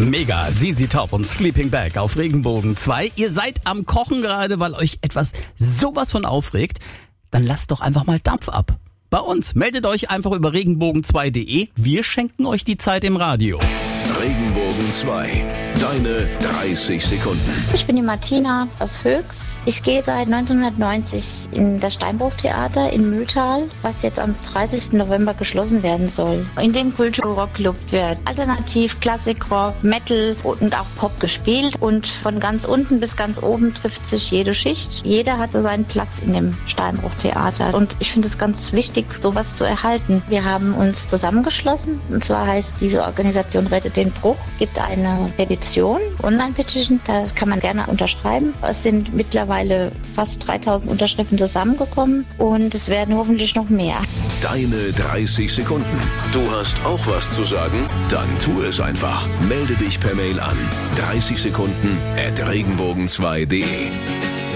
Mega, Sisi Top und Sleeping Bag auf Regenbogen 2. Ihr seid am Kochen gerade, weil euch etwas sowas von aufregt. Dann lasst doch einfach mal Dampf ab. Bei uns meldet euch einfach über regenbogen2.de. Wir schenken euch die Zeit im Radio. Regenbogen 2. Deine 30 Sekunden. Ich bin die Martina aus Höchst. Ich gehe seit 1990 in das Steinbruchtheater in Mühltal, was jetzt am 30. November geschlossen werden soll. In dem Kulturrock-Club wird Alternativ, Klassikrock, Metal und auch Pop gespielt. Und von ganz unten bis ganz oben trifft sich jede Schicht. Jeder hatte seinen Platz in dem Steinbruchtheater. Und ich finde es ganz wichtig, sowas zu erhalten. Wir haben uns zusammengeschlossen. Und zwar heißt diese Organisation Rettet den Bruch. Gibt eine Petition, Online-Petition. Das kann man gerne unterschreiben. Es sind mittlerweile fast 3000 Unterschriften zusammengekommen. Und es werden hoffentlich noch mehr. Deine 30 Sekunden. Du hast auch was zu sagen? Dann tu es einfach. Melde dich per Mail an. 30 Sekunden at regenbogen2.de.